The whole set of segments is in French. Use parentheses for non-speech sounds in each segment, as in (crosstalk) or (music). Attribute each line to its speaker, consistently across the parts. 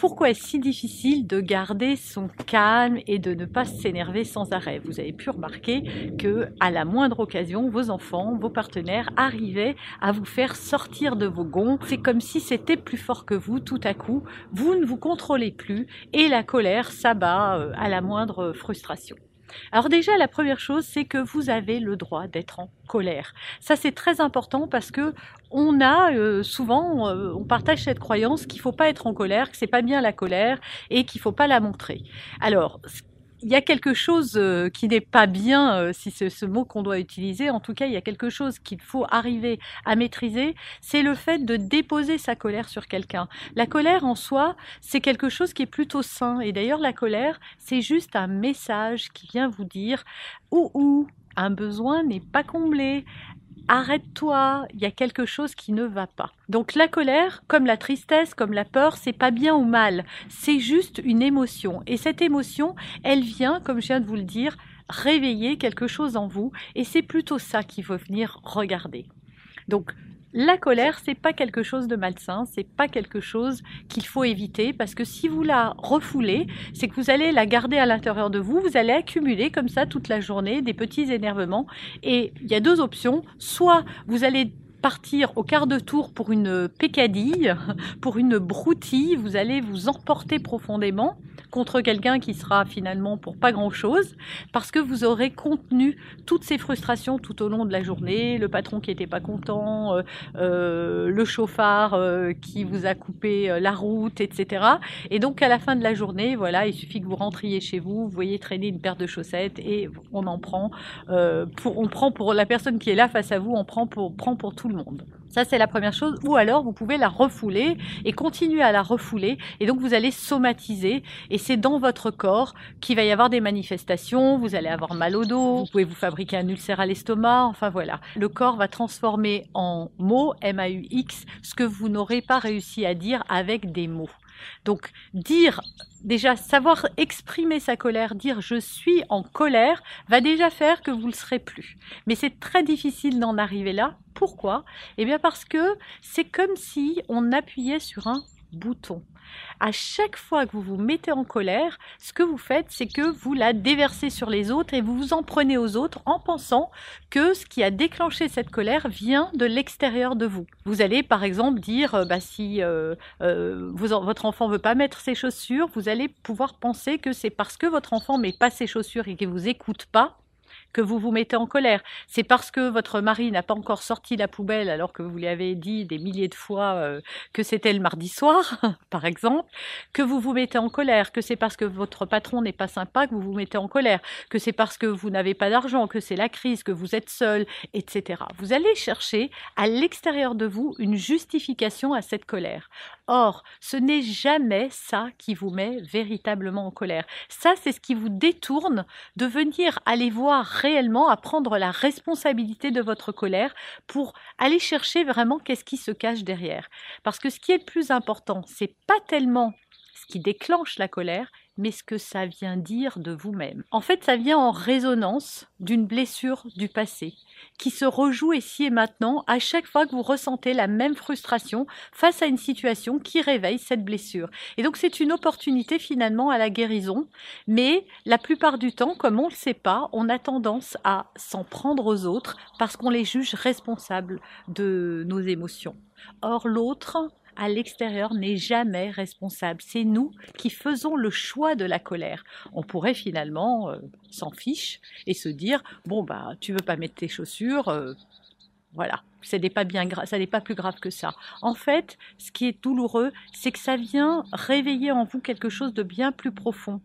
Speaker 1: pourquoi est-ce si difficile de garder son calme et de ne pas s'énerver sans arrêt? Vous avez pu remarquer que à la moindre occasion, vos enfants, vos partenaires arrivaient à vous faire sortir de vos gonds. C'est comme si c'était plus fort que vous tout à coup. Vous ne vous contrôlez plus et la colère s'abat euh, à la moindre frustration. Alors déjà, la première chose, c'est que vous avez le droit d'être en colère. Ça, c'est très important parce que on a euh, souvent, euh, on partage cette croyance qu'il faut pas être en colère, que c'est pas bien la colère et qu'il faut pas la montrer. Alors, il y a quelque chose euh, qui n'est pas bien, euh, si c'est ce mot qu'on doit utiliser. En tout cas, il y a quelque chose qu'il faut arriver à maîtriser. C'est le fait de déposer sa colère sur quelqu'un. La colère en soi, c'est quelque chose qui est plutôt sain. Et d'ailleurs, la colère, c'est juste un message qui vient vous dire ou ou un besoin n'est pas comblé, arrête-toi, il y a quelque chose qui ne va pas. Donc la colère, comme la tristesse, comme la peur, c'est pas bien ou mal, c'est juste une émotion. Et cette émotion, elle vient, comme je viens de vous le dire, réveiller quelque chose en vous, et c'est plutôt ça qu'il faut venir regarder. Donc la colère, c'est pas quelque chose de malsain, c'est pas quelque chose qu'il faut éviter parce que si vous la refoulez, c'est que vous allez la garder à l'intérieur de vous, vous allez accumuler comme ça toute la journée des petits énervements. Et il y a deux options, soit vous allez partir au quart de tour pour une pécadille, (laughs) pour une broutille, vous allez vous emporter profondément contre quelqu'un qui sera finalement pour pas grand-chose, parce que vous aurez contenu toutes ces frustrations tout au long de la journée, le patron qui n'était pas content, euh, euh, le chauffard euh, qui vous a coupé la route, etc. Et donc à la fin de la journée, voilà, il suffit que vous rentriez chez vous, vous voyez traîner une paire de chaussettes et on en prend, pour, on prend pour la personne qui est là face à vous, on prend pour, prend pour tout monde. Ça, c'est la première chose. Ou alors, vous pouvez la refouler et continuer à la refouler. Et donc, vous allez somatiser. Et c'est dans votre corps qu'il va y avoir des manifestations. Vous allez avoir mal au dos. Vous pouvez vous fabriquer un ulcère à l'estomac. Enfin, voilà. Le corps va transformer en mots, M-A-U-X, ce que vous n'aurez pas réussi à dire avec des mots. Donc dire déjà savoir exprimer sa colère, dire je suis en colère, va déjà faire que vous ne le serez plus. Mais c'est très difficile d'en arriver là. Pourquoi? Eh bien parce que c'est comme si on appuyait sur un bouton. À chaque fois que vous vous mettez en colère, ce que vous faites, c'est que vous la déversez sur les autres et vous vous en prenez aux autres en pensant que ce qui a déclenché cette colère vient de l'extérieur de vous. Vous allez par exemple dire, euh, bah, si euh, euh, votre enfant veut pas mettre ses chaussures, vous allez pouvoir penser que c'est parce que votre enfant met pas ses chaussures et qu'il vous écoute pas que vous vous mettez en colère. C'est parce que votre mari n'a pas encore sorti la poubelle alors que vous lui avez dit des milliers de fois euh, que c'était le mardi soir, (laughs) par exemple, que vous vous mettez en colère, que c'est parce que votre patron n'est pas sympa que vous vous mettez en colère, que c'est parce que vous n'avez pas d'argent, que c'est la crise, que vous êtes seul, etc. Vous allez chercher à l'extérieur de vous une justification à cette colère. Or, ce n'est jamais ça qui vous met véritablement en colère. Ça, c'est ce qui vous détourne de venir aller voir réellement, à prendre la responsabilité de votre colère pour aller chercher vraiment qu'est-ce qui se cache derrière. Parce que ce qui est plus important, c'est pas tellement ce qui déclenche la colère, mais ce que ça vient dire de vous-même. En fait, ça vient en résonance d'une blessure du passé, qui se rejoue ici et maintenant à chaque fois que vous ressentez la même frustration face à une situation qui réveille cette blessure. Et donc c'est une opportunité finalement à la guérison, mais la plupart du temps, comme on ne le sait pas, on a tendance à s'en prendre aux autres parce qu'on les juge responsables de nos émotions. Or l'autre, à l'extérieur n'est jamais responsable. C'est nous qui faisons le choix de la colère. On pourrait finalement euh, s'en fiche et se dire bon bah tu veux pas mettre tes chaussures, euh, voilà, ça n'est pas bien ça n'est pas plus grave que ça. En fait, ce qui est douloureux, c'est que ça vient réveiller en vous quelque chose de bien plus profond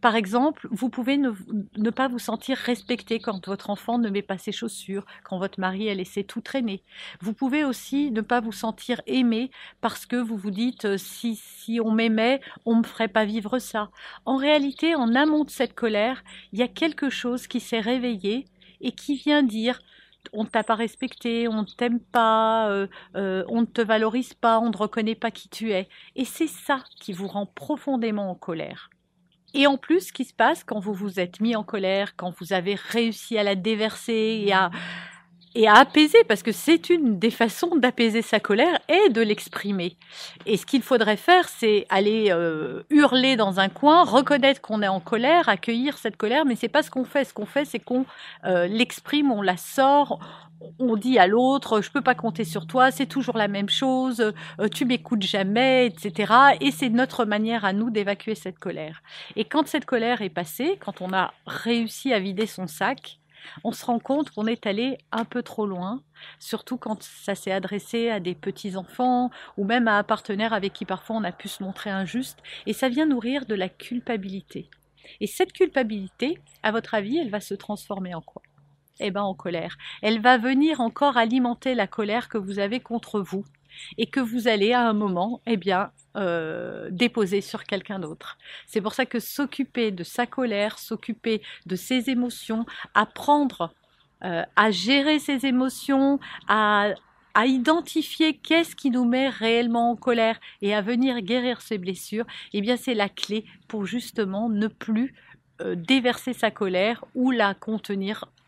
Speaker 2: Par exemple, vous pouvez ne, pas vous sentir respecté quand votre enfant ne met pas ses chaussures, quand votre mari a laissé tout traîner. Vous pouvez aussi ne pas vous sentir aimé parce que vous vous dites euh, si, si on m'aimait, on ne me ferait pas vivre ça. En réalité, en amont de cette colère, il y a quelque chose qui s'est réveillé et qui vient dire on ne t'a pas respecté, on ne t'aime pas, euh, euh, on ne te valorise pas, on ne reconnaît pas qui tu es. Et c'est ça qui vous rend profondément en colère. Et en plus, ce qui se passe quand vous vous êtes mis en colère, quand vous avez réussi à la déverser et à, et à apaiser, parce que c'est une des façons d'apaiser sa colère et de l'exprimer. Et ce qu'il faudrait faire, c'est aller euh, hurler dans un coin, reconnaître qu'on est en colère, accueillir cette colère, mais c'est pas ce qu'on fait. Ce qu'on fait, c'est qu'on euh, l'exprime, on la sort, on dit à l'autre, je peux pas compter sur toi, c'est toujours la même chose, euh, tu m'écoutes jamais, etc. Et c'est notre manière à nous d'évacuer cette colère. Et quand cette colère est passée, quand on a réussi à vider son sac, on se rend compte qu'on est allé un peu trop loin, surtout quand ça s'est adressé à des petits-enfants ou même à un partenaire avec qui parfois on a pu se montrer injuste, et ça vient nourrir de la culpabilité. Et cette culpabilité, à votre avis, elle va se transformer en quoi? Eh ben en colère. Elle va venir encore alimenter la colère que vous avez contre vous et que vous allez à un moment, eh bien, euh, déposer sur quelqu'un d'autre. C'est pour ça que s'occuper de sa colère, s'occuper de ses émotions, apprendre euh, à gérer ses émotions, à, à identifier qu'est-ce qui nous met réellement en colère et à venir guérir ses blessures, eh bien c'est la clé pour justement ne plus euh, déverser sa colère ou la contenir